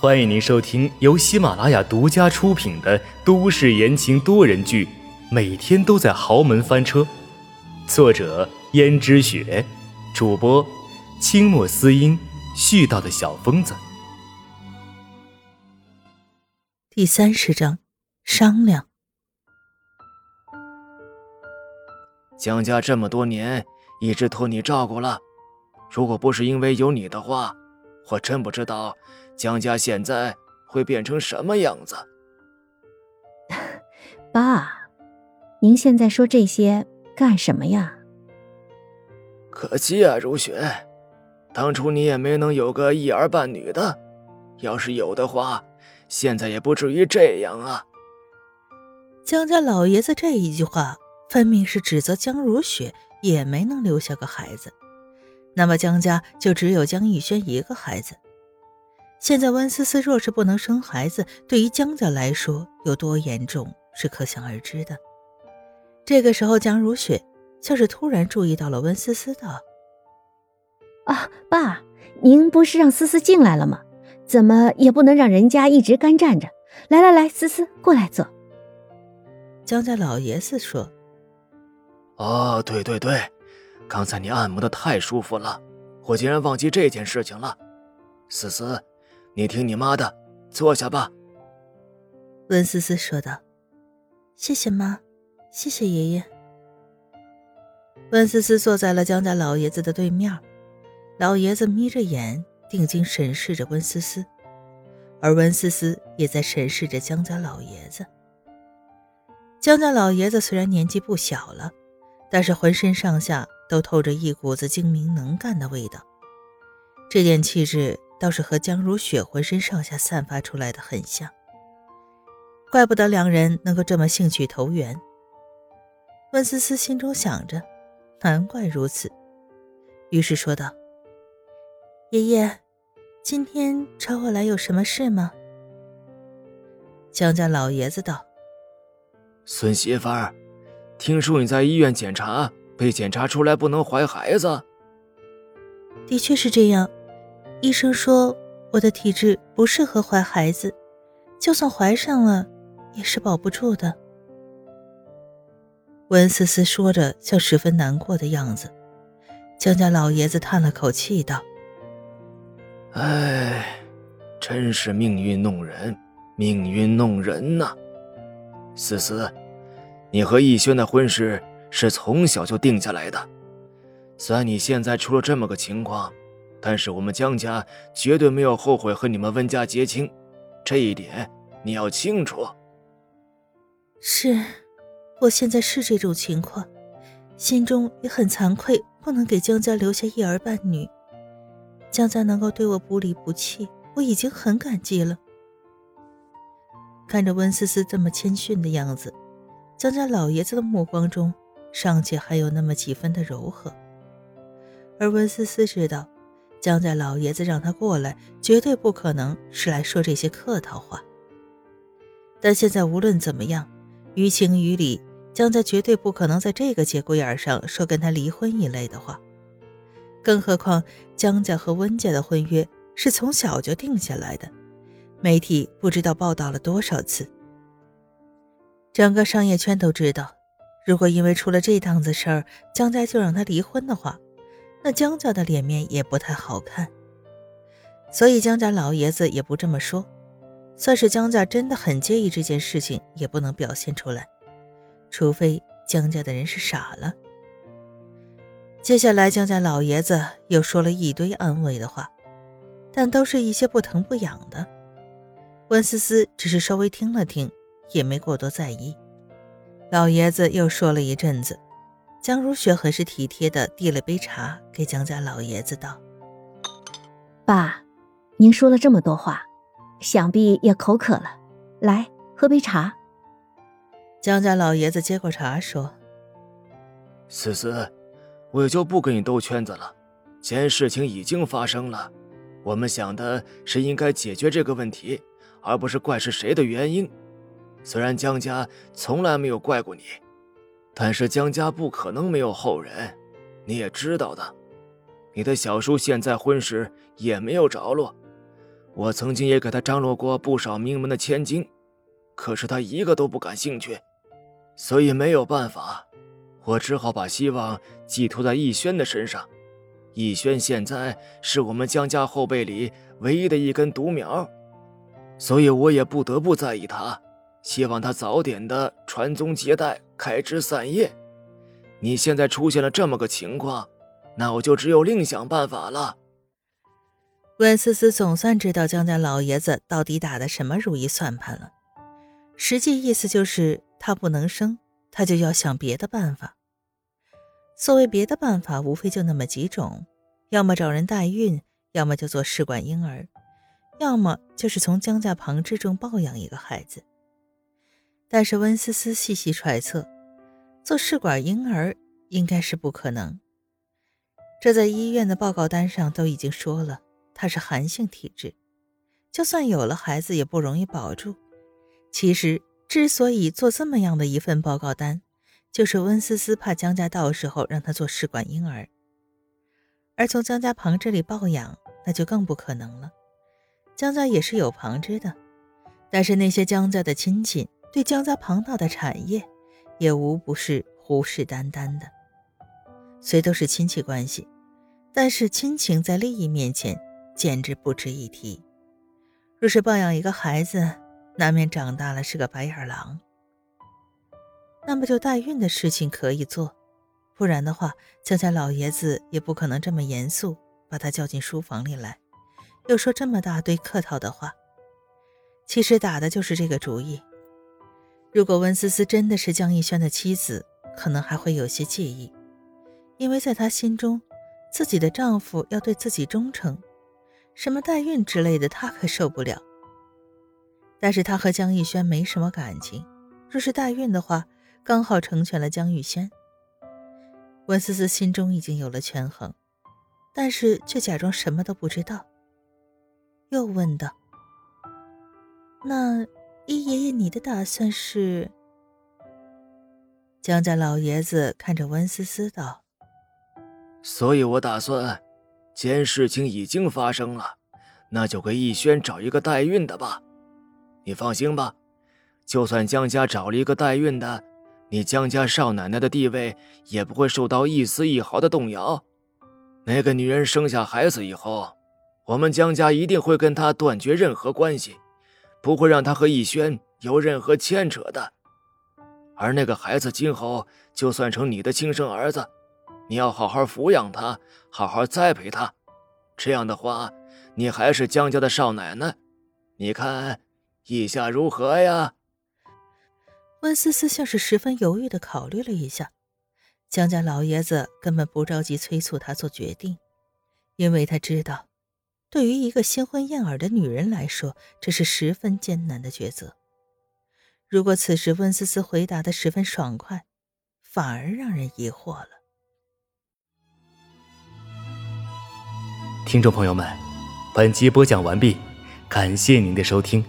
欢迎您收听由喜马拉雅独家出品的都市言情多人剧《每天都在豪门翻车》，作者：胭脂雪，主播：清墨思音，絮叨的小疯子。第三十章，商量。江家这么多年一直托你照顾了，如果不是因为有你的话，我真不知道。江家现在会变成什么样子？爸，您现在说这些干什么呀？可惜啊，如雪，当初你也没能有个一儿半女的，要是有的话，现在也不至于这样啊。江家老爷子这一句话，分明是指责江如雪也没能留下个孩子，那么江家就只有江逸轩一个孩子。现在温思思若是不能生孩子，对于江家来说有多严重是可想而知的。这个时候，江如雪像是突然注意到了温思思的。啊，爸，您不是让思思进来了吗？怎么也不能让人家一直干站着。来来来，思思过来坐。江家老爷子说：“哦，对对对，刚才你按摩的太舒服了，我竟然忘记这件事情了，思思。”你听你妈的，坐下吧。”温思思说道。“谢谢妈，谢谢爷爷。”温思思坐在了江家老爷子的对面，老爷子眯着眼，定睛审视着温思思，而温思思也在审视着江家老爷子。江家老爷子虽然年纪不小了，但是浑身上下都透着一股子精明能干的味道，这点气质。倒是和江如雪浑身上下散发出来的很像，怪不得两人能够这么兴趣投缘。温思思心中想着，难怪如此，于是说道：“爷爷，今天找我来有什么事吗？”江家老爷子道：“孙媳妇儿，听说你在医院检查，被检查出来不能怀孩子。”的确是这样。医生说我的体质不适合怀孩子，就算怀上了，也是保不住的。温思思说着，像十分难过的样子。江家老爷子叹了口气道：“唉，真是命运弄人，命运弄人呐！思思，你和逸轩的婚事是从小就定下来的，虽然你现在出了这么个情况。”但是我们江家绝对没有后悔和你们温家结亲，这一点你要清楚。是，我现在是这种情况，心中也很惭愧，不能给江家留下一儿半女。江家能够对我不离不弃，我已经很感激了。看着温思思这么谦逊的样子，江家老爷子的目光中尚且还有那么几分的柔和，而温思思知道。江家老爷子让他过来，绝对不可能是来说这些客套话。但现在无论怎么样，于情于理，江家绝对不可能在这个节骨眼上说跟他离婚一类的话。更何况江家和温家的婚约是从小就定下来的，媒体不知道报道了多少次。整个商业圈都知道，如果因为出了这档子事儿，江家就让他离婚的话。那江家的脸面也不太好看，所以江家老爷子也不这么说，算是江家真的很介意这件事情，也不能表现出来，除非江家的人是傻了。接下来，江家老爷子又说了一堆安慰的话，但都是一些不疼不痒的。温思思只是稍微听了听，也没过多在意。老爷子又说了一阵子。江如雪很是体贴的递了杯茶给江家老爷子，道：“爸，您说了这么多话，想必也口渴了，来喝杯茶。”江家老爷子接过茶说：“思思，我也就不跟你兜圈子了。既然事情已经发生了，我们想的是应该解决这个问题，而不是怪是谁的原因。虽然江家从来没有怪过你。”但是江家不可能没有后人，你也知道的。你的小叔现在婚事也没有着落，我曾经也给他张罗过不少名门的千金，可是他一个都不感兴趣，所以没有办法，我只好把希望寄托在逸轩的身上。逸轩现在是我们江家后辈里唯一的一根独苗，所以我也不得不在意他，希望他早点的传宗接代、开枝散叶。你现在出现了这么个情况，那我就只有另想办法了。温思思总算知道江家老爷子到底打的什么如意算盘了，实际意思就是他不能生，他就要想别的办法。所谓别的办法，无非就那么几种：要么找人代孕，要么就做试管婴儿，要么就是从江家旁支中抱养一个孩子。但是温思思细细揣测，做试管婴儿应该是不可能。这在医院的报告单上都已经说了，他是寒性体质，就算有了孩子也不容易保住。其实之所以做这么样的一份报告单，就是温思思怕江家到时候让她做试管婴儿，而从江家旁这里抱养，那就更不可能了。江家也是有旁支的，但是那些江家的亲戚对江家庞大的产业，也无不是虎视眈眈的。虽都是亲戚关系，但是亲情在利益面前简直不值一提。若是抱养一个孩子，难免长大了是个白眼狼。那么就代孕的事情可以做，不然的话，江家老爷子也不可能这么严肃把他叫进书房里来，又说这么大堆客套的话。其实打的就是这个主意。如果温思思真的是江逸轩的妻子，可能还会有些介意，因为在她心中，自己的丈夫要对自己忠诚，什么代孕之类的，她可受不了。但是她和江逸轩没什么感情，若是代孕的话，刚好成全了江玉轩。温思思心中已经有了权衡，但是却假装什么都不知道，又问道：“那依爷爷你的打算是？”江家老爷子看着温思思道：“所以我打算，既然事情已经发生了，那就给逸轩找一个代孕的吧。你放心吧，就算江家找了一个代孕的。”你江家少奶奶的地位也不会受到一丝一毫的动摇。那个女人生下孩子以后，我们江家一定会跟她断绝任何关系，不会让他和逸轩有任何牵扯的。而那个孩子今后就算成你的亲生儿子，你要好好抚养他，好好栽培他。这样的话，你还是江家的少奶奶。你看，意下如何呀？温思思像是十分犹豫的考虑了一下，江家老爷子根本不着急催促他做决定，因为他知道，对于一个新婚燕尔的女人来说，这是十分艰难的抉择。如果此时温思思回答的十分爽快，反而让人疑惑了。听众朋友们，本集播讲完毕，感谢您的收听。